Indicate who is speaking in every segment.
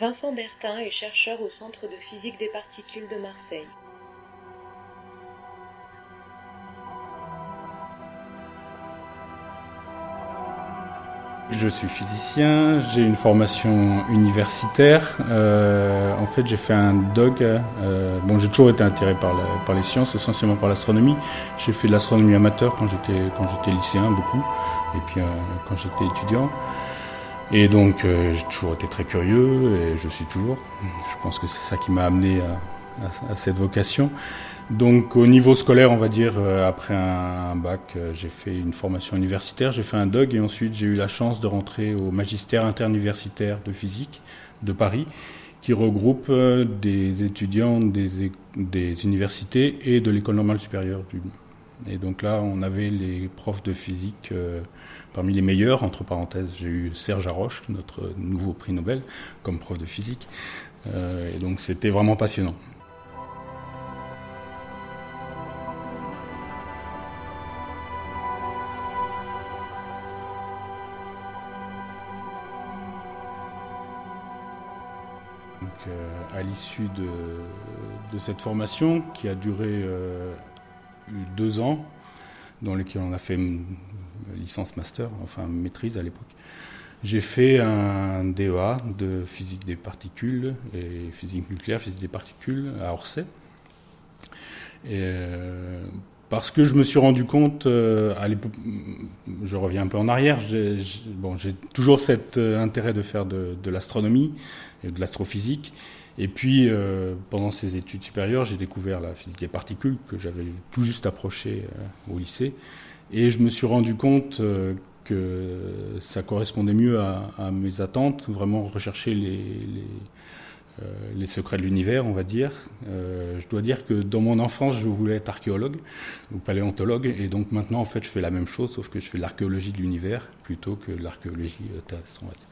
Speaker 1: Vincent Bertin est chercheur au Centre de physique des particules de Marseille.
Speaker 2: Je suis physicien, j'ai une formation universitaire. Euh, en fait, j'ai fait un DOG. Euh, bon, j'ai toujours été attiré par, les sciences, essentiellement par l'astronomie. J'ai fait de l'astronomie amateur quand j'étais quand j'étais lycéen, beaucoup, et puis euh, quand j'étais étudiant. Et donc, euh, j'ai toujours été très curieux, et je suis toujours. Je pense que c'est ça qui m'a amené à, cette vocation. Donc au niveau scolaire, on va dire, euh, après un, bac, euh, j'ai fait une formation universitaire, j'ai fait un DOG et ensuite j'ai eu la chance de rentrer au magistère interuniversitaire de physique de Paris, qui regroupe des étudiants des, universités et de l'école normale supérieure et donc là, on avait les profs de physique parmi les meilleurs. Entre parenthèses, j'ai eu Serge Haroche, notre nouveau prix Nobel, comme prof de physique. et donc c'était vraiment passionnant. Euh, à l'issue de, cette formation qui a duré euh, deux ans, dans lesquels on a fait licence master, enfin maîtrise à l'époque, j'ai fait un DEA de physique des particules et physique nucléaire, physique des particules à Orsay. Et, euh, parce que je me suis rendu compte, euh, je reviens un peu en arrière, j'ai, toujours cet euh, intérêt de faire de, l'astronomie et de l'astrophysique. Et puis, euh, pendant ces études supérieures, j'ai découvert la physique des particules que j'avais tout juste approché euh, au lycée. Et je me suis rendu compte euh, que ça correspondait mieux à, mes attentes, vraiment rechercher euh, les secrets de l'univers, on va dire. Euh, je dois dire que dans mon enfance, je voulais être archéologue ou paléontologue, et donc maintenant, en fait, je fais la même chose, sauf que je fais l'archéologie de l'univers plutôt que l'archéologie terrestre, on va dire.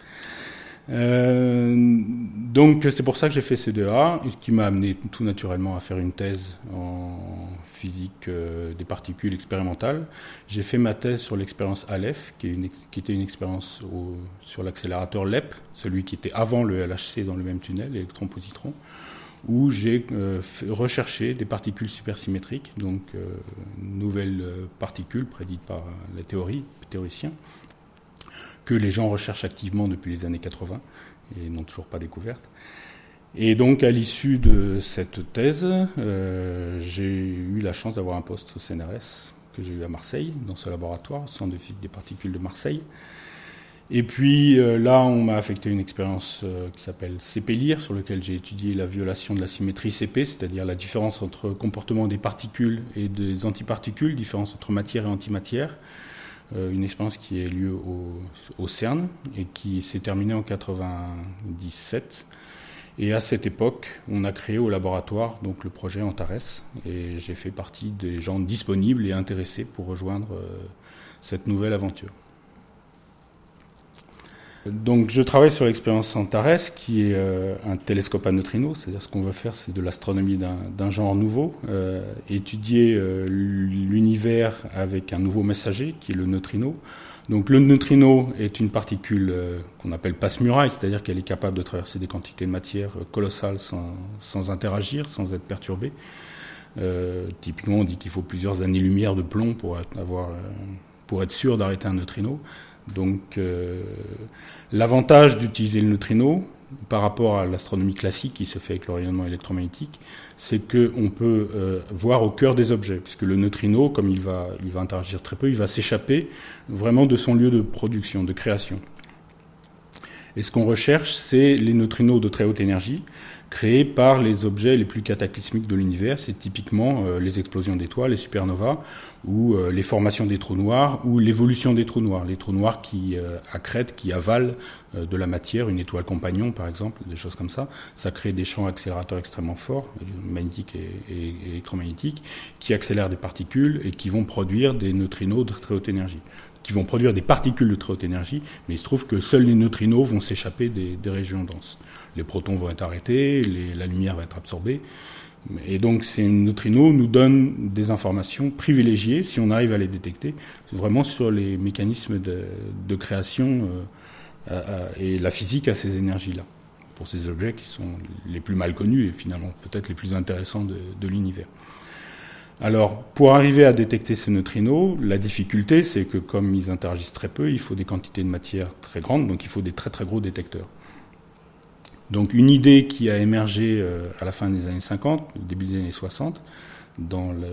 Speaker 2: Euh, donc c'est pour ça que j'ai fait C2A, qui m'a amené tout naturellement à faire une thèse en physique euh, des particules expérimentales. J'ai fait ma thèse sur l'expérience Aleph, qui, était une expérience sur l'accélérateur LEP, celui qui était avant le LHC dans le même tunnel, électron-positron, où j'ai euh, recherché des particules supersymétriques, donc nouvelles particules prédites par la théorie, théoriciens que les gens recherchent activement depuis les années 80 et n'ont toujours pas découverte. Et donc, à l'issue de cette thèse, euh, j'ai eu la chance d'avoir un poste au CNRS que j'ai eu à Marseille, dans ce laboratoire, Centre de physique des particules de Marseille. Et puis euh, là, on m'a affecté une expérience euh, qui s'appelle CPLIR, sur laquelle j'ai étudié la violation de la symétrie CP, c'est-à-dire la différence entre comportement des particules et des antiparticules, différence entre matière et antimatière. Euh, une expérience qui a eu lieu au, au, CERN et qui s'est terminée en 97. Et à cette époque, on a créé au laboratoire donc le projet Antares et j'ai fait partie des gens disponibles et intéressés pour rejoindre euh, cette nouvelle aventure. Donc je travaille sur l'expérience Antares, qui est euh, un télescope à neutrinos, c'est-à-dire ce qu'on veut faire, c'est de l'astronomie d'un genre nouveau, euh, étudier euh, l'univers avec un nouveau messager, qui est le neutrino. Donc le neutrino est une particule qu'on appelle passe-muraille, c'est-à-dire qu'elle est capable de traverser des quantités de matière colossales sans, interagir, sans être perturbée. typiquement, on dit qu'il faut plusieurs années-lumière de plomb pour être sûr d'arrêter un neutrino. Donc euh, l'avantage d'utiliser le neutrino par rapport à l'astronomie classique qui se fait avec le rayonnement électromagnétique, c'est qu'on peut euh, voir au cœur des objets, puisque le neutrino, comme il va, il va interagir très peu, il va s'échapper vraiment de son lieu de production, de création. Et ce qu'on recherche, c'est les neutrinos de très haute énergie, créés par les objets les plus cataclysmiques de l'univers. C'est typiquement euh, les explosions d'étoiles, les supernovas, ou euh, les formations des trous noirs, ou l'évolution des trous noirs. Les trous noirs qui euh, accrètent, qui avalent de la matière, une étoile compagnon par exemple, des choses comme ça. Ça crée des champs accélérateurs extrêmement forts, magnétiques et électromagnétiques, qui accélèrent des particules et qui vont produire des neutrinos de très haute énergie qui vont produire des particules de très haute énergie, mais il se trouve que seuls les neutrinos vont s'échapper des, régions denses. Les protons vont être arrêtés, la lumière va être absorbée. Et donc ces neutrinos nous donnent des informations privilégiées, si on arrive à les détecter, vraiment sur les mécanismes de, création euh, et la physique à ces énergies-là. pour ces objets qui sont les plus mal connus et finalement peut-être les plus intéressants de, l'univers. Alors, pour arriver à détecter ces neutrinos, la difficulté, c'est que comme ils interagissent très peu, il faut des quantités de matière très grandes, donc il faut des très très gros détecteurs. Donc, une idée qui a émergé euh, à la fin des années 50, au début des années 60, dans le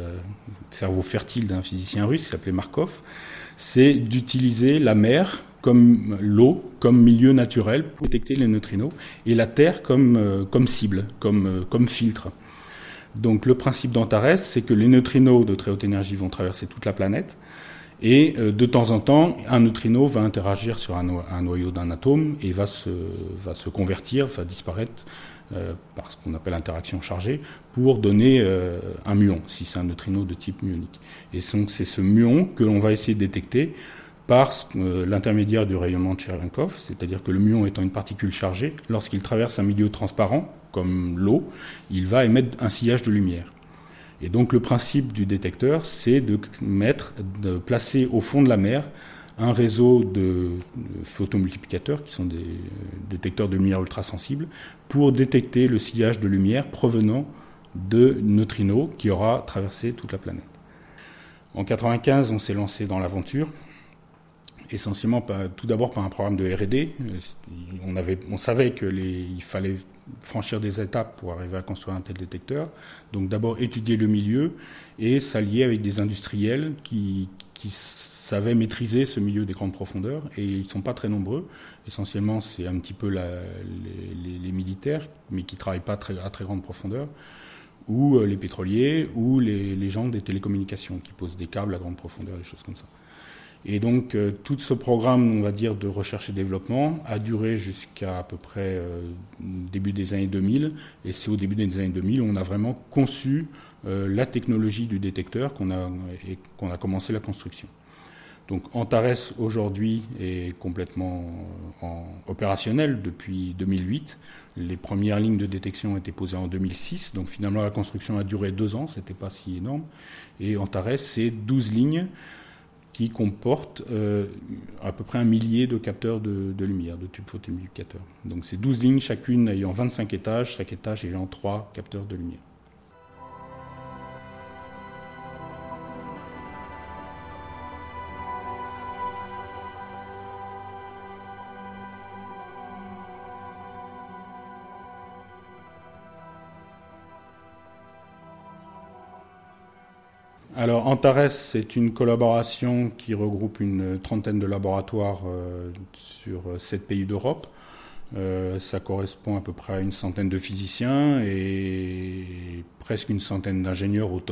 Speaker 2: cerveau fertile d'un physicien russe qui s'appelait Markov, c'est d'utiliser la mer comme l'eau, comme milieu naturel pour détecter les neutrinos, et la Terre comme, euh, cible, comme, euh, comme filtre. Donc le principe d'Antares, c'est que les neutrinos de très haute énergie vont traverser toute la planète, et euh, de temps en temps, un neutrino va interagir sur un, noyau d'un atome et va se, va se convertir, va disparaître par ce qu'on appelle interaction chargée, pour donner un muon, si c'est un neutrino de type muonique. Et donc c'est ce muon que l'on va essayer de détecter par euh, l'intermédiaire du rayonnement de Cherenkov, c'est-à-dire que le muon étant une particule chargée, lorsqu'il traverse un milieu transparent, comme l'eau, il va émettre un sillage de lumière. Et donc le principe du détecteur, c'est de mettre, de placer au fond de la mer un réseau de photomultiplicateurs, qui sont des détecteurs de lumière ultrasensibles, pour détecter le sillage de lumière provenant de neutrinos qui aura traversé toute la planète. En 1995, on s'est lancé dans l'aventure essentiellement tout d'abord par un programme de R&D. On, avait, on savait qu'il fallait franchir des étapes pour arriver à construire un tel détecteur. Donc d'abord étudier le milieu et s'allier avec des industriels qui, qui savaient maîtriser ce milieu des grandes profondeurs. Et ils ne sont pas très nombreux. Essentiellement, c'est un petit peu les, militaires, mais qui ne travaillent pas très, à très grande profondeur ou euh, les pétroliers, ou les, les gens des télécommunications qui posent des câbles à grande profondeur, des choses comme ça. Et donc euh, tout ce programme, on va dire, de recherche et développement a duré jusqu'à à peu près euh, début des années 2000. Et c'est au début des années 2000 où on a vraiment conçu euh, la technologie du détecteur qu'on a, et qu'on a commencé la construction. Donc Antares aujourd'hui est complètement en, opérationnel depuis 2008. Les premières lignes de détection ont été posées en 2006, donc finalement la construction a duré deux ans, c'était pas si énorme. Et Antares, c'est 12 lignes qui comporte euh, à peu près un millier de capteurs de, lumière, de tubes photomultiplicateurs. Donc c'est 12 lignes, chacune ayant 25 étages, chaque étage ayant 3 capteurs de lumière. Alors Antares, c'est une collaboration qui regroupe une trentaine de laboratoires euh, sur sept pays d'Europe. Euh, ça correspond à peu près à une centaine de physiciens et presque une centaine d'ingénieurs au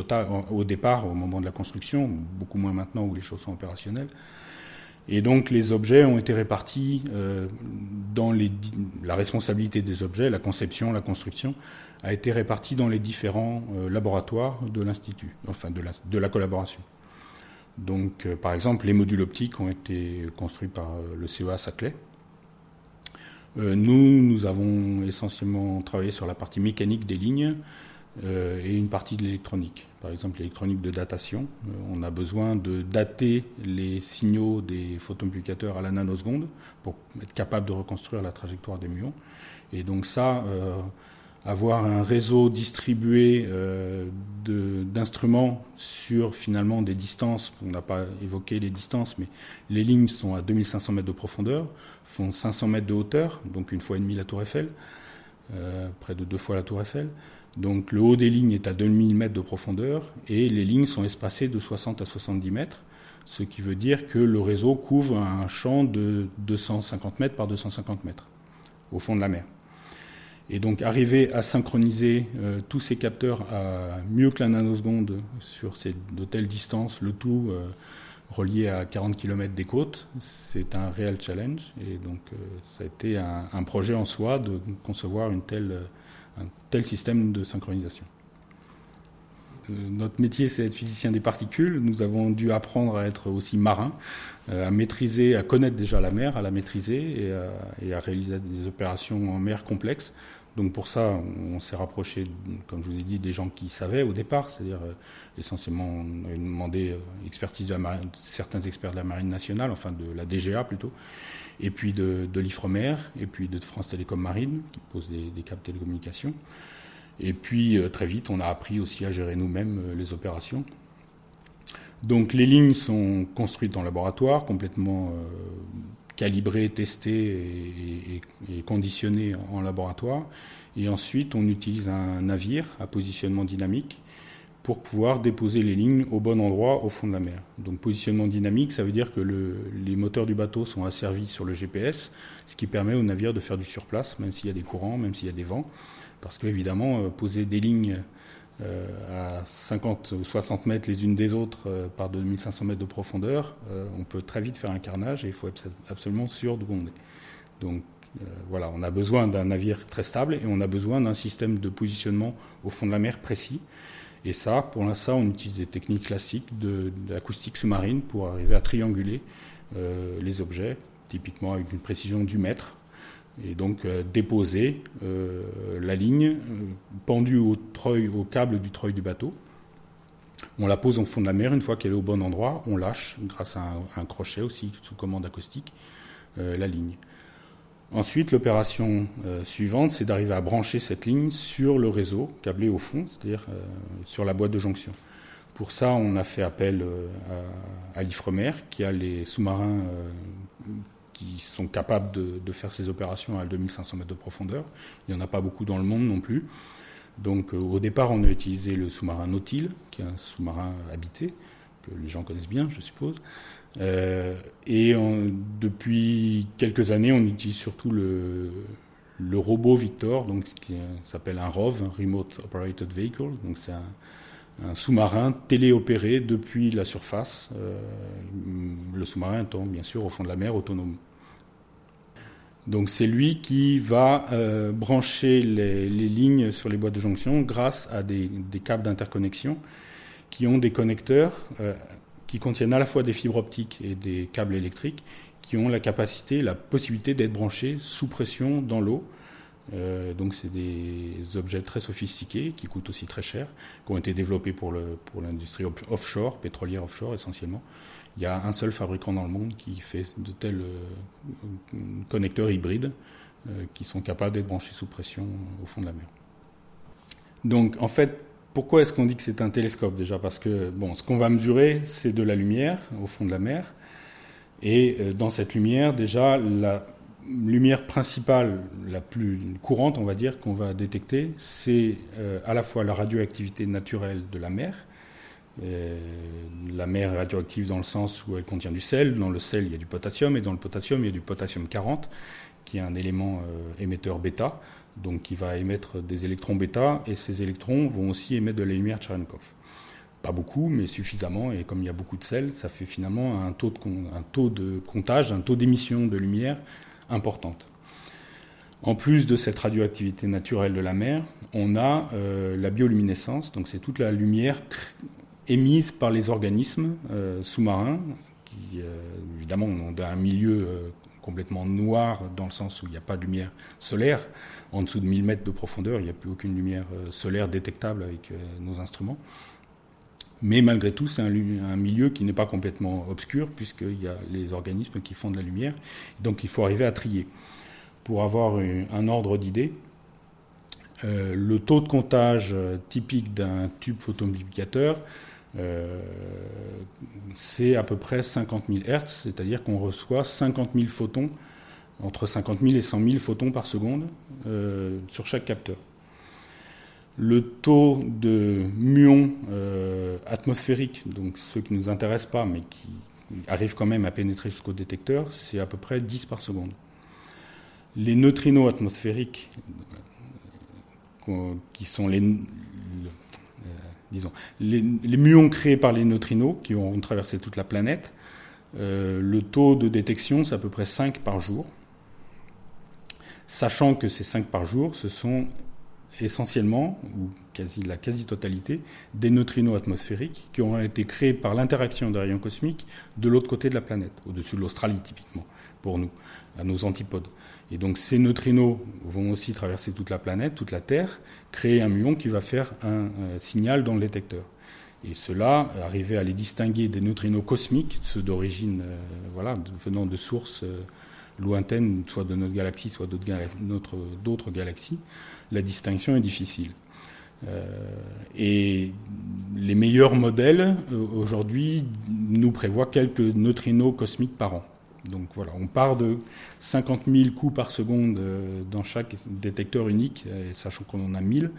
Speaker 2: au départ, au moment de la construction, beaucoup moins maintenant où les choses sont opérationnelles. Et donc les objets ont été répartis euh, dans les, la responsabilité des objets, la conception, la construction, a été répartie dans les différents euh, laboratoires de l'Institut, enfin de la, collaboration. Donc, euh, par exemple, les modules optiques ont été construits par le CEA Saclay. nous, nous avons essentiellement travaillé sur la partie mécanique des lignes et une partie de l'électronique. Par exemple, l'électronique de datation. on a besoin de dater les signaux des photomultiplicateurs à la nanoseconde pour être capable de reconstruire la trajectoire des muons. Et donc ça, avoir un réseau distribué euh, d'instruments sur finalement des distances, on n'a pas évoqué les distances, mais les lignes sont à 2500 mètres de profondeur, font 500 mètres de hauteur, donc une fois et demie la tour Eiffel, euh, près de deux fois la tour Eiffel. Donc le haut des lignes est à 2000 mètres de profondeur et les lignes sont espacées de 60 à 70 mètres, ce qui veut dire que le réseau couvre un champ de 250 mètres par 250 mètres au fond de la mer. Et donc arriver à synchroniser euh, tous ces capteurs à mieux que la nanoseconde sur de telles distances, le tout euh, relié à 40 km des côtes, c'est un réel challenge. Et donc euh, ça a été un, projet en soi de concevoir une telle, un tel système de synchronisation. Notre métier, c'est être physicien des particules. Nous avons dû apprendre à être aussi marin, à maîtriser, à connaître déjà la mer, à la maîtriser et à, réaliser des opérations en mer complexes Donc pour ça, on, s'est rapproché, comme je vous ai dit, des gens qui savaient au départ, c'est-à-dire euh, essentiellement on a demandé euh, expertise de certains experts de la marine nationale, enfin de la DGA plutôt, et puis de, l'IFREMER, et puis de France Télécom Marine, qui pose des, des câbles de télécommunication. Et puis très vite, on a appris aussi à gérer nous-mêmes les opérations. Donc les lignes sont construites en laboratoire, complètement calibré, testé et, conditionné en laboratoire. Et ensuite, on utilise un navire à positionnement dynamique pour pouvoir déposer les lignes au bon endroit au fond de la mer. Donc positionnement dynamique, ça veut dire que les moteurs du bateau sont asservis sur le GPS, ce qui permet au navire de faire du surplace, même s'il y a des courants, même s'il y a des vents. Parce qu'évidemment, euh, poser des lignes euh, à 50 ou 60 mètres les unes des autres euh, par 2500 mètres de profondeur, on peut très vite faire un carnage et il faut être absolument sûr d'où on est. Donc voilà, on a besoin d'un navire très stable et on a besoin d'un système de positionnement au fond de la mer précis. Et ça, pour l'instant, on utilise des techniques classiques d'acoustique sous-marine pour arriver à trianguler les objets, typiquement avec une précision du mètre, et donc euh, déposer euh, la ligne euh, pendue au câble du treuil du bateau. On la pose au fond de la mer, une fois qu'elle est au bon endroit, on lâche, grâce à un, crochet aussi sous commande acoustique, la ligne. Ensuite, l'opération suivante, c'est d'arriver à brancher cette ligne sur le réseau câblé au fond, c'est-à-dire sur la boîte de jonction. Pour ça, on a fait appel à, à l'IFREMER, qui a les sous-marins qui sont capables de, faire ces opérations à 2500 mètres de profondeur. Il n'y en a pas beaucoup dans le monde non plus. Donc euh, au départ, on a utilisé le sous-marin Nautil, qui est un sous-marin habité, que les gens connaissent bien, je suppose. Euh, et depuis quelques années, on utilise surtout le, robot Victor, donc, qui s'appelle un ROV, Remote Operated Vehicle. Donc c'est un, sous-marin téléopéré depuis la surface, euh, le sous-marin étant bien sûr au fond de la mer autonome. Donc c'est lui qui va euh, brancher les, lignes sur les boîtes de jonction grâce à des, câbles d'interconnexion qui ont des connecteurs euh, qui contiennent à la fois des fibres optiques et des câbles électriques qui ont la capacité, la possibilité d'être branchés sous pression dans l'eau. Euh, donc c'est des objets très sophistiqués qui coûtent aussi très cher, qui ont été développés pour l'industrie offshore, pétrolière offshore essentiellement il y a un seul fabricant dans le monde qui fait de tels euh, connecteurs hybrides euh, qui sont capables d'être branchés sous pression au fond de la mer. Donc en fait, pourquoi est-ce qu'on dit que c'est un télescope déjà? Parce que bon, ce qu'on va mesurer, c'est de la lumière au fond de la mer. Et euh, dans cette lumière, déjà, la lumière principale, la plus courante, on va dire, qu'on va détecter, c'est à la fois la radioactivité naturelle de la mer, euh, la mer est radioactive dans le sens où elle contient du sel. Dans le sel, il y a du potassium, et dans le potassium, il y a du potassium 40, qui est un élément euh, émetteur bêta, donc qui va émettre des électrons bêta, et ces électrons vont aussi émettre de la lumière Cherenkov. Pas beaucoup, mais suffisamment, et comme il y a beaucoup de sel, ça fait finalement un taux de, comptage, un taux d'émission de lumière importante. En plus de cette radioactivité naturelle de la mer, on a euh, la bioluminescence, donc c'est toute la lumière émises par les organismes euh, sous-marins, qui euh, évidemment ont un milieu euh, complètement noir dans le sens où il n'y a pas de lumière solaire. En dessous de 1000 mètres de profondeur, il n'y a plus aucune lumière solaire détectable avec nos instruments. Mais malgré tout, c'est un, milieu qui n'est pas complètement obscur, puisqu'il y a les organismes qui font de la lumière. Donc il faut arriver à trier. Pour avoir un ordre d'idée, le taux de comptage typique d'un tube photomultiplicateur, euh, c'est à peu près 50 000 Hertz, c'est-à-dire qu'on reçoit 50 000 photons, entre 50 000 et 100 000 photons par seconde euh, sur chaque capteur. Le taux de muons euh, atmosphériques, donc ceux qui ne nous intéressent pas, mais qui arrivent quand même à pénétrer jusqu'au détecteur, c'est à peu près 10 par seconde. Les neutrinos atmosphériques, qui sont les, les, muons créés par les neutrinos qui ont traversé toute la planète, euh, le taux de détection, c'est à peu près 5 par jour. Sachant que ces 5 par jour, ce sont essentiellement, ou quasi la quasi-totalité, des neutrinos atmosphériques qui ont été créés par l'interaction des rayons cosmiques de l'autre côté de la planète, au-dessus de l'Australie typiquement, pour nous, à nos antipodes. Et donc ces neutrinos vont aussi traverser toute la planète, toute la Terre, créer un muon qui va faire un, signal dans le détecteur. Et cela, arriver à les distinguer des neutrinos cosmiques, ceux d'origine, euh, voilà, venant de sources euh, lointaines, soit de notre galaxie, soit d'autres galaxies, la distinction est difficile. Euh, et les meilleurs modèles aujourd'hui nous prévoient quelques neutrinos cosmiques par an. Donc voilà, on part de 50 000 coups par seconde euh, dans chaque détecteur unique, sachant qu'on en a 1000,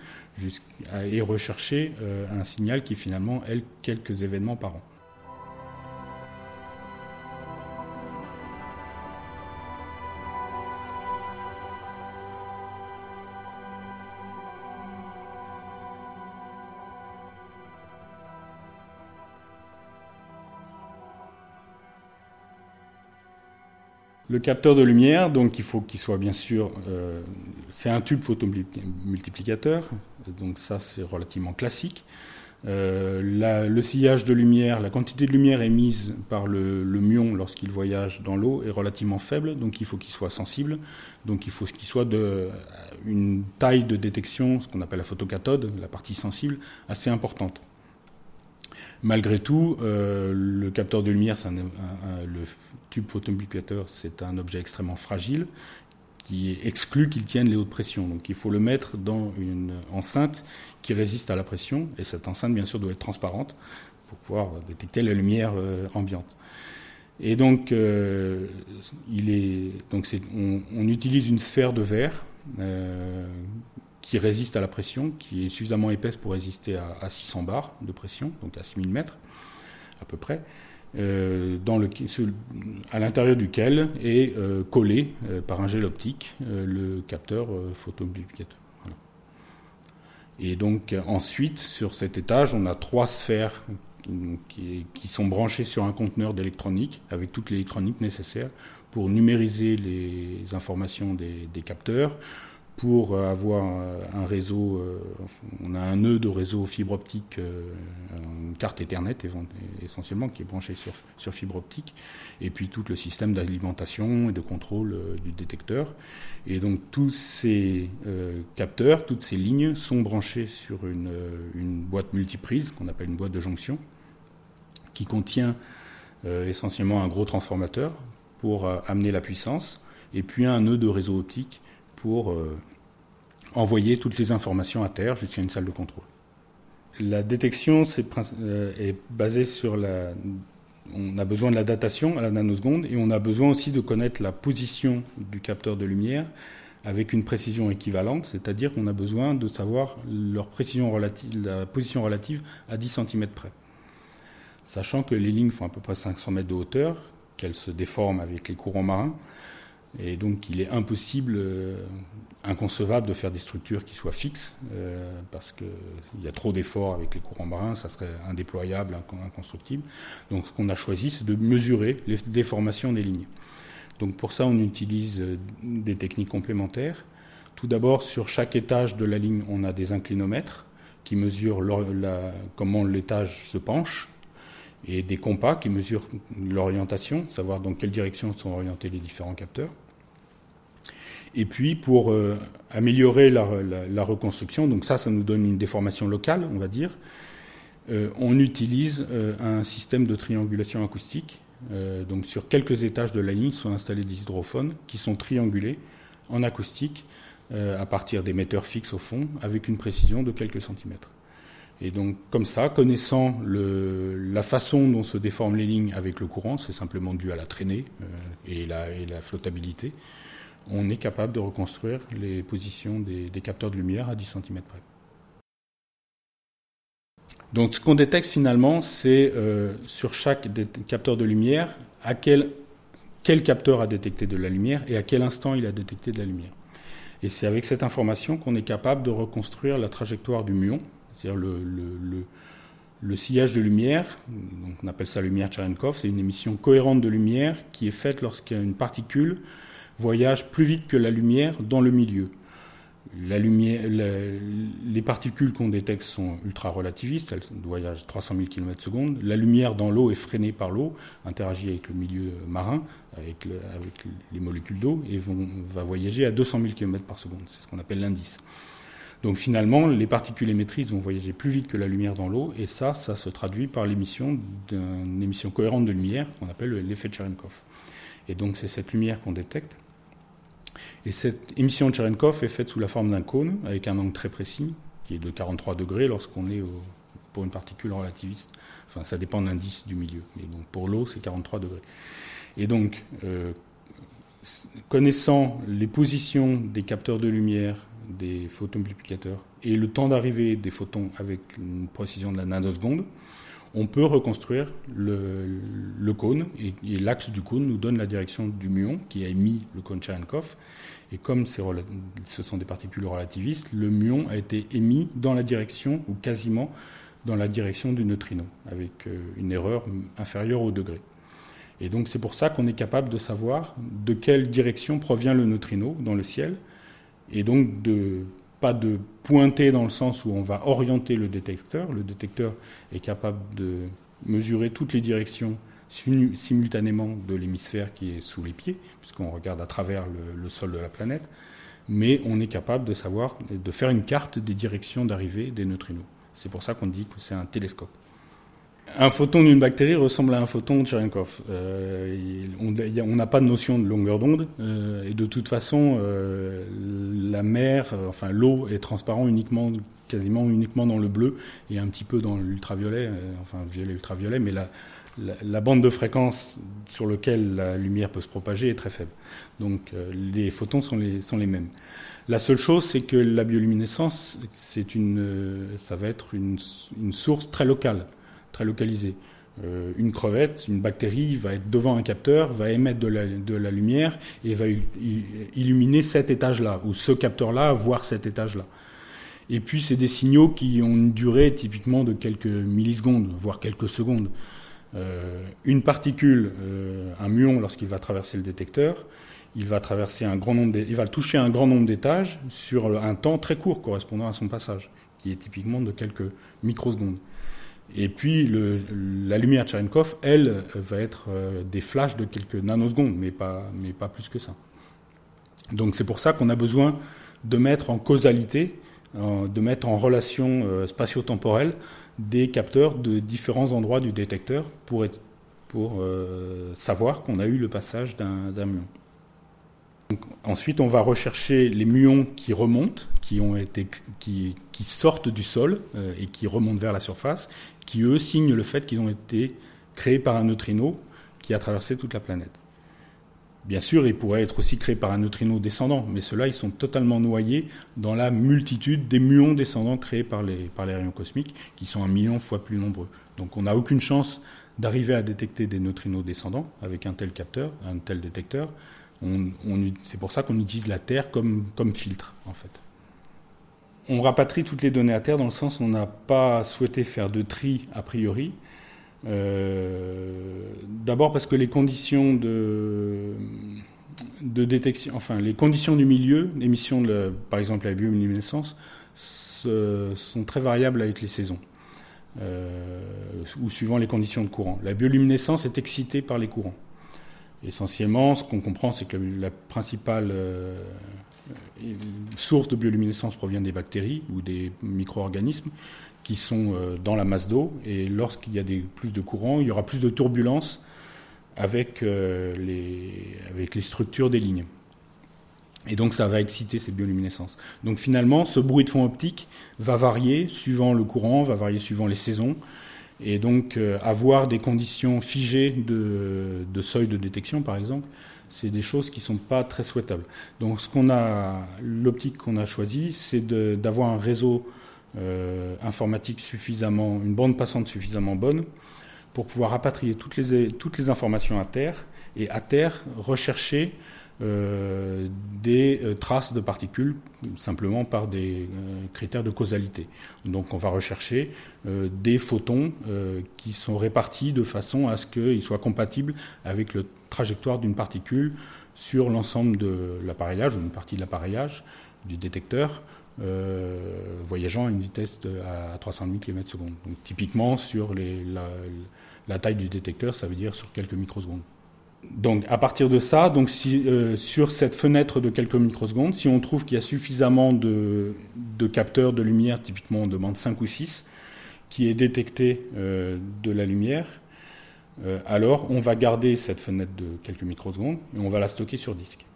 Speaker 2: et rechercher euh, un signal qui finalement est quelques événements par an. Le capteur de lumière, donc il faut qu'il soit bien sûr, euh, c'est un tube photomultiplicateur, donc ça c'est relativement classique. Euh, le sillage de lumière, la quantité de lumière émise par le, le muon lorsqu'il voyage dans l'eau est relativement faible, donc il faut qu'il soit sensible, donc il faut qu'il soit de une taille de détection, ce qu'on appelle la photocathode, la partie sensible, assez importante. Malgré tout, euh, le capteur de lumière, le tube photomultiplicateur, c'est un objet extrêmement fragile qui exclut qu'il tienne les hautes pressions. Donc il faut le mettre dans une enceinte qui résiste à la pression, et cette enceinte, bien sûr, doit être transparente pour pouvoir détecter la lumière euh, ambiante. Et donc, euh, on, utilise une sphère de verre qui résiste à la pression, qui est suffisamment épaisse pour résister à, 600 bars de pression, donc à 6000 mètres à peu près, euh, dans le, à l'intérieur duquel est euh, collé euh, par un gel optique le capteur photomultiplicateur. Et donc ensuite, sur cet étage, on a trois sphères qui, sont branchées sur un conteneur d'électronique, avec toute l'électronique nécessaire pour numériser les informations des, des capteurs, pour avoir un réseau, euh, on a un nœud de réseau fibre optique, euh, une carte Ethernet essentiellement qui est branchée sur, fibre optique, et puis tout le système d'alimentation et de contrôle euh, du détecteur. Et donc tous ces capteurs, toutes ces lignes sont branchées sur une boîte multiprise qu'on appelle une boîte de jonction, qui contient essentiellement un gros transformateur pour amener la puissance, et puis un nœud de réseau optique pour euh, envoyer toutes les informations à terre jusqu'à une salle de contrôle. La détection euh, est, basée sur la... On a besoin de la datation à la nanoseconde et on a besoin aussi de connaître la position du capteur de lumière avec une précision équivalente, c'est-à-dire qu'on a besoin de savoir leur précision relative, la position relative à 10 cm près. Sachant que les lignes font à peu près 500 mètres de hauteur, qu'elles se déforment avec les courants marins, et donc, il est impossible, euh, inconcevable de faire des structures qui soient fixes, euh, parce qu'il y a trop d'efforts avec les courants marins, ça serait indéployable, inconstructible. Donc, ce qu'on a choisi, c'est de mesurer les déformations des lignes. Donc, pour ça, on utilise euh, des techniques complémentaires. Tout d'abord, sur chaque étage de la ligne, on a des inclinomètres qui mesurent comment l'étage se penche, et des compas qui mesurent l'orientation, savoir dans quelle direction sont orientés les différents capteurs. Et puis pour euh, améliorer la, reconstruction, donc ça, ça nous donne une déformation locale, on va dire, euh, on utilise euh, un système de triangulation acoustique. donc sur quelques étages de la ligne sont installés des hydrophones qui sont triangulés en acoustique à partir d'émetteurs fixes au fond avec une précision de quelques centimètres. Et donc, comme ça, connaissant la façon dont se déforment les lignes avec le courant, c'est simplement dû à la traînée et, la, flottabilité on est capable de reconstruire les positions des, capteurs de lumière à 10 cm près. Donc ce qu'on détecte finalement, c'est euh, sur chaque capteur de lumière à quel, capteur a détecté de la lumière et à quel instant il a détecté de la lumière. Et c'est avec cette information qu'on est capable de reconstruire la trajectoire du muon, c'est-à-dire le, sillage de lumière, on appelle ça lumière Cherenkov, c'est une émission cohérente de lumière qui est faite lorsqu'il y a une particule voyage plus vite que la lumière dans le milieu. Les particules qu'on détecte sont ultra-relativistes, elles voyagent 300 000 km secondes. La lumière dans l'eau est freinée par l'eau, interagit avec le milieu marin, avec, les molécules d'eau, et va voyager à 200 000 km par seconde. C'est ce qu'on appelle l'indice. Donc finalement, les particules émettrices vont voyager plus vite que la lumière dans l'eau, et ça, ça se traduit par l'émission d'une émission cohérente de lumière qu'on appelle l'effet Cherenkov. Et donc c'est cette lumière qu'on détecte. Et cette émission de Cherenkov est faite sous la forme d'un cône, avec un angle très précis, qui est de 43 degrés lorsqu'on est pour une particule relativiste. Enfin, ça dépend de l'indice du milieu. Mais donc pour l'eau, c'est 43 degrés. Et donc, euh, connaissant les positions des capteurs de lumière, des photomultiplicateurs, et le temps d'arrivée des photons avec une précision de la nanoseconde, on peut reconstruire le, cône, et, l'axe du cône nous donne la direction du muon qui a émis le cône Cherenkov. Et comme ce sont des particules relativistes, le muon a été émis dans la direction, ou quasiment dans la direction du neutrino, avec euh, une erreur inférieure au degré. Et donc c'est pour ça qu'on est capable de savoir de quelle direction provient le neutrino dans le ciel, et donc de pas de pointer dans le sens où on va orienter le détecteur. Le détecteur est capable de mesurer toutes les directions simultanément de l'hémisphère qui est sous les pieds, puisqu'on regarde à travers le, sol de la planète. Mais on est capable de savoir, de faire une carte des directions d'arrivée des neutrinos. C'est pour ça qu'on dit que c'est un télescope. Un photon d'une bactérie ressemble à un photon de Cherenkov. Euh, on n'a pas de notion de longueur d'onde euh, et de toute façon, euh, la mer, enfin l'eau est transparent uniquement, quasiment uniquement dans le bleu et un petit peu dans l'ultraviolet, enfin violet ultraviolet, mais la, bande de fréquence sur laquelle la lumière peut se propager est très faible. Donc les photons sont les, mêmes. La seule chose, c'est que la bioluminescence, c'est une, ça va être une source très locale très localisé. Euh, une crevette, une bactérie va être devant un capteur, va émettre de la, lumière et va illuminer cet étage-là, ou ce capteur-là, voir cet étage-là. Et puis c'est des signaux qui ont une durée typiquement de quelques millisecondes, voire quelques secondes. Euh, une particule, euh, un muon, lorsqu'il va traverser le détecteur, il va traverser un grand nombre, il va toucher un grand nombre d'étages sur un temps très court correspondant à son passage, qui est typiquement de quelques microsecondes. Et puis la lumière Cherenkov, elle, va être euh, des flashs de quelques nanosecondes, mais pas, mais pas plus que ça. Donc c'est pour ça qu'on a besoin de mettre en causalité, de mettre en relation euh, spatio-temporelle des capteurs de différents endroits du détecteur pour, pour euh, savoir qu'on a eu le passage d'un muon. Ensuite, on va rechercher les muons qui remontent, qui, sortent du sol et qui remontent vers la surface, qui eux signent le fait qu'ils ont été créés par un neutrino qui a traversé toute la planète. Bien sûr, ils pourraient être aussi créés par un neutrino descendant, mais ceux-là, ils sont totalement noyés dans la multitude des muons descendants créés par les, par les rayons cosmiques, qui sont un million fois plus nombreux. Donc on n'a aucune chance d'arriver à détecter des neutrinos descendants avec un tel capteur, un tel détecteur. C'est pour ça qu'on utilise la Terre comme, filtre, en fait on rapatrie toutes les données à terre dans le sens où on n'a pas souhaité faire de tri a priori. Euh, d'abord parce que les conditions de, de détection, enfin les conditions du milieu, l'émission de, par exemple la bioluminescence, sont très variables avec les saisons. Euh, ou suivant les conditions de courant. La bioluminescence est excitée par les courants. Essentiellement, ce qu'on comprend, c'est que la principale euh, source de bioluminescence provient des bactéries ou des micro-organismes qui sont euh, dans la masse d'eau. Et lorsqu'il y a plus de courant, il y aura plus de turbulence avec, euh, avec les structures des lignes. Et donc ça va exciter cette bioluminescence. Donc finalement, ce bruit de fond optique va varier suivant le courant, va varier suivant les saisons. Et donc euh, avoir des conditions figées de, seuil de détection, par exemple, c'est des choses qui ne sont pas très souhaitables. Donc ce qu'on a, l'optique qu'on a choisie, c'est d'avoir un réseau euh, informatique suffisamment, une bande passante suffisamment bonne pour pouvoir rapatrier toutes les, toutes les informations à terre et à terre rechercher euh, des euh, traces de particules simplement par des critères de causalité. Donc on va rechercher des photons qui sont répartis de façon à ce qu'ils soient compatibles avec le trajectoire d'une particule sur l'ensemble de l'appareillage ou une partie de l'appareillage du détecteur voyageant à une vitesse à 300 000 km/s. Donc typiquement sur la, la, taille du détecteur, ça veut dire sur quelques microsecondes. Donc à partir de ça, donc si, sur cette fenêtre de quelques microsecondes, si on trouve qu'il y a suffisamment de, capteurs de lumière, typiquement on demande 5 ou 6, qui est détecté de la lumière, euh, alors on va garder cette fenêtre de quelques microsecondes et on va la stocker sur disque.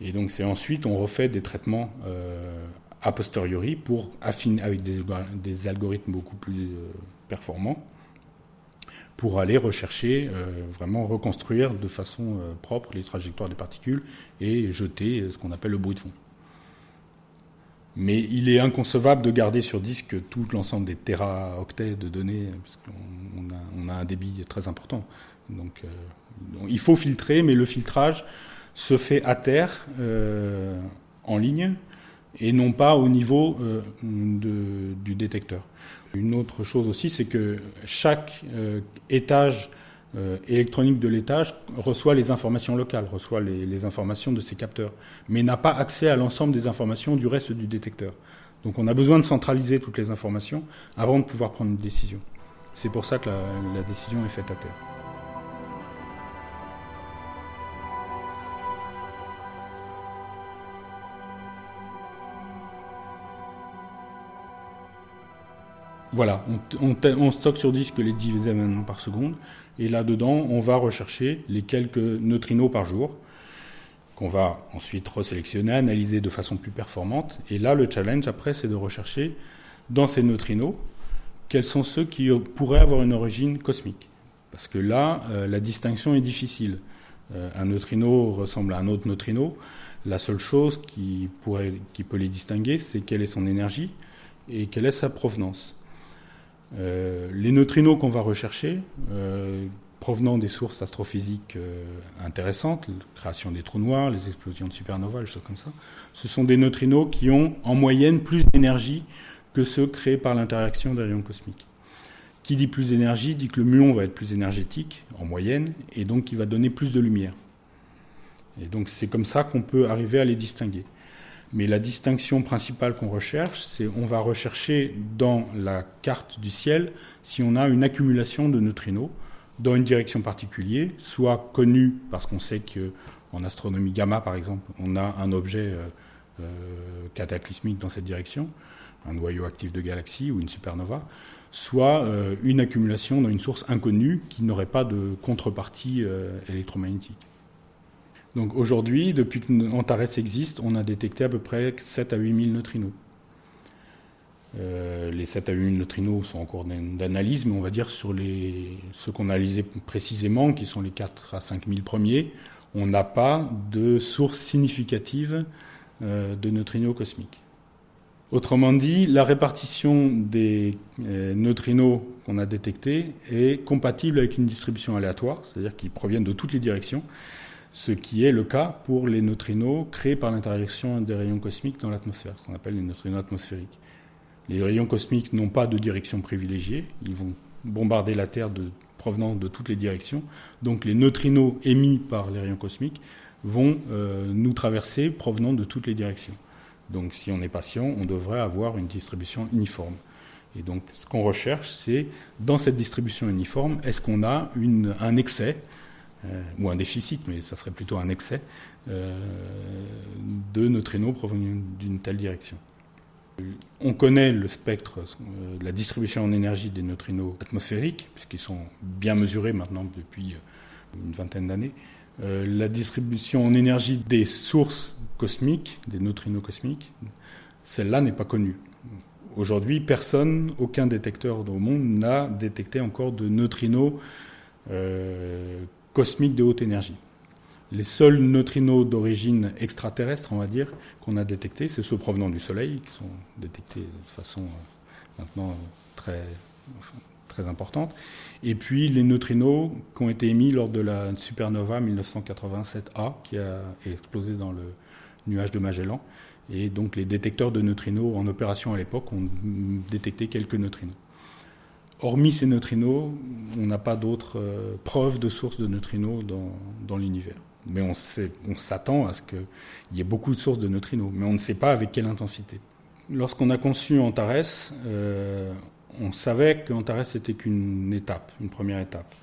Speaker 2: Et donc c'est ensuite on refait des traitements euh, a posteriori pour affiner avec des, algorithmes beaucoup plus euh, performants pour aller rechercher, vraiment reconstruire de façon propre les trajectoires des particules et jeter ce qu'on appelle le bruit de fond. Mais il est inconcevable de garder sur disque tout l'ensemble des téraoctets de données, parce qu'on a, un débit très important. Donc, euh, il faut filtrer, mais le filtrage se fait à terre, euh, en ligne, et non pas au niveau euh, du détecteur. Une autre chose aussi, c'est que chaque étage euh, électronique de l'étage reçoit les informations locales, reçoit les, informations de ses capteurs, mais n'a pas accès à l'ensemble des informations du reste du détecteur. Donc on a besoin de centraliser toutes les informations avant de pouvoir prendre une décision. C'est pour ça que la décision est faite à terre. Voilà, on, stocke sur disque les 10 événements par seconde, et là-dedans, on va rechercher les quelques neutrinos par jour, qu'on va ensuite resélectionner, analyser de façon plus performante. Et là, le challenge, après, c'est de rechercher dans ces neutrinos quels sont ceux qui pourraient avoir une origine cosmique. Parce que là, euh, la distinction est difficile. Euh, un neutrino ressemble à un autre neutrino. La seule chose qui, pourrait, qui peut les distinguer, c'est quelle est son énergie et quelle est sa provenance. Euh, les neutrinos qu'on va rechercher, euh, provenant des sources astrophysiques euh, intéressantes, la création des trous noirs, les explosions de supernovas, des choses comme ça, ce sont des neutrinos qui ont en moyenne plus d'énergie que ceux créés par l'interaction des rayons cosmiques. Qui dit plus d'énergie dit que le muon va être plus énergétique en moyenne et donc il va donner plus de lumière. Et donc c'est comme ça qu'on peut arriver à les distinguer. Mais la distinction principale qu'on recherche, c'est on va rechercher dans la carte du ciel si on a une accumulation de neutrinos dans une direction particulière, soit connue parce qu'on sait qu'en astronomie gamma, par exemple, on a un objet euh, euh, cataclysmique dans cette direction, un noyau actif de galaxie ou une supernova, soit euh, une accumulation dans une source inconnue qui n'aurait pas de contrepartie électromagnétique. Donc aujourd'hui, depuis que Antares existe, on a détecté à peu près 7 à 8 000 neutrinos. Euh, les 7 à 8 000 neutrinos sont encore d'analyse, mais on va dire sur les, ceux qu'on a analysés précisément, qui sont les 4 à 5 000 premiers, on n'a pas de source significative euh, de neutrinos cosmiques. Autrement dit, la répartition des euh, neutrinos qu'on a détectés est compatible avec une distribution aléatoire, c'est-à-dire qu'ils proviennent de toutes les directions, ce qui est le cas pour les neutrinos créés par l'interaction des rayons cosmiques dans l'atmosphère, ce qu'on appelle les neutrinos atmosphériques. Les rayons cosmiques n'ont pas de direction privilégiée, ils vont bombarder la Terre provenant de toutes les directions, donc les neutrinos émis par les rayons cosmiques vont euh, nous traverser provenant de toutes les directions. Donc si on est patient, on devrait avoir une distribution uniforme. Et donc ce qu'on recherche, c'est dans cette distribution uniforme, est-ce qu'on a un excès euh, ou un déficit, mais ça serait plutôt un excès, euh, de neutrinos provenant d'une telle direction. On connaît le spectre, euh, la distribution en énergie des neutrinos atmosphériques, puisqu'ils sont bien mesurés maintenant depuis une vingtaine d'années. la distribution en énergie des sources cosmiques, des neutrinos cosmiques, celle-là n'est pas connue. Aujourd'hui, personne, aucun détecteur au monde n'a détecté encore de neutrinos cosmiques de haute énergie. Les seuls neutrinos d'origine extraterrestre, on va dire, qu'on a détectés, c'est ceux provenant du Soleil, qui sont détectés de façon euh, maintenant très, très importante. Et puis les neutrinos qui ont été émis lors de la supernova 1987A, qui a explosé dans le nuage de Magellan. Et donc les détecteurs de neutrinos en opération à l'époque ont détecté quelques neutrinos. Hormis ces neutrinos, on n'a pas d'autres euh, preuves de sources de neutrinos dans, l'univers. Mais on, s'attend à ce qu'il y ait beaucoup de sources de neutrinos, mais on ne sait pas avec quelle intensité. Lorsqu'on a conçu Antares, euh, on savait qu'Antares n'était qu'une étape, une première étape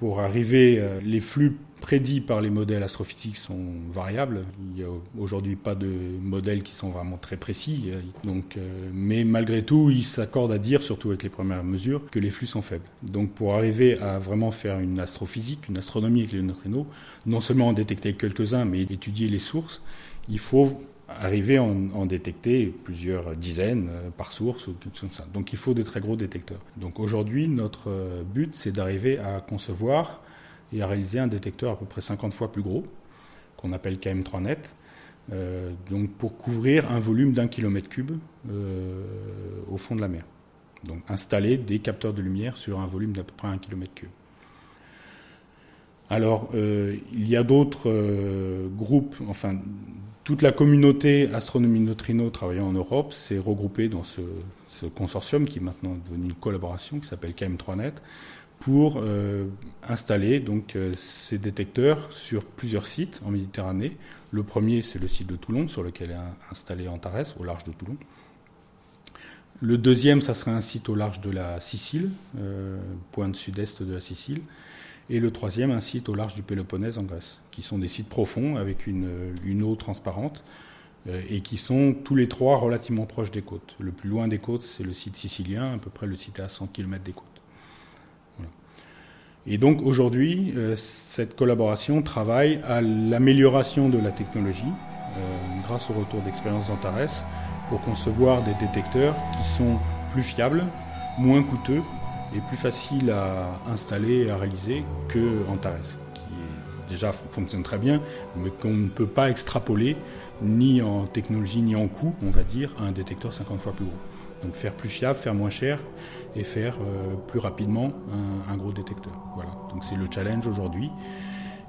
Speaker 2: pour arriver, euh, les flux prédits par les modèles astrophysiques sont variables. Il n'y a aujourd'hui pas de modèles qui sont vraiment très précis. Donc, euh, mais malgré tout, ils s'accordent à dire, surtout avec les premières mesures, que les flux sont faibles. Donc pour arriver à vraiment faire une astrophysique, une astronomie avec les neutrinos, non seulement en détecter quelques-uns, mais étudier les sources, il faut arriver à en, détecter plusieurs dizaines euh, par source ou comme ça. Donc il faut des très gros détecteurs. Donc aujourd'hui, notre euh, but, c'est d'arriver à concevoir et à réaliser un détecteur à peu près 50 fois plus gros, qu'on appelle KM3net, euh, donc pour couvrir un volume d'un kilomètre cube au fond de la mer. Donc installer des capteurs de lumière sur un volume d'à peu près un kilomètre cube. Alors, il y a d'autres groupes, enfin toute la communauté astronomie neutrino travaillant en Europe s'est regroupée dans ce, consortium qui est maintenant devenu une collaboration qui s'appelle KM3net pour euh, installer donc euh, ces détecteurs sur plusieurs sites en Méditerranée. Le premier, c'est le site de Toulon, sur lequel est installé Antares, au large de Toulon. Le deuxième, ça serait un site au large de la Sicile, euh, pointe sud-est de la Sicile et le troisième, un site au large du Péloponnèse en Grèce, qui sont des sites profonds avec une, eau transparente euh, et qui sont tous les trois relativement proches des côtes. Le plus loin des côtes, c'est le site sicilien, à peu près le site à 100 km des côtes. Et donc aujourd'hui, euh, cette collaboration travaille à l'amélioration de la technologie euh, grâce au retour d'expérience d'Antares pour concevoir des détecteurs qui sont plus fiables, moins coûteux est plus facile à installer et à réaliser que Antares, qui déjà fonctionne très bien, mais qu'on ne peut pas extrapoler ni en technologie ni en coût, on va dire, à un détecteur 50 fois plus gros. Donc faire plus fiable, faire moins cher et faire euh, plus rapidement un, gros détecteur. Voilà. Donc c'est le challenge aujourd'hui.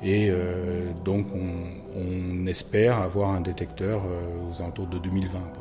Speaker 2: Et euh, donc on, espère avoir un détecteur euh, aux alentours de 2020 à peu près.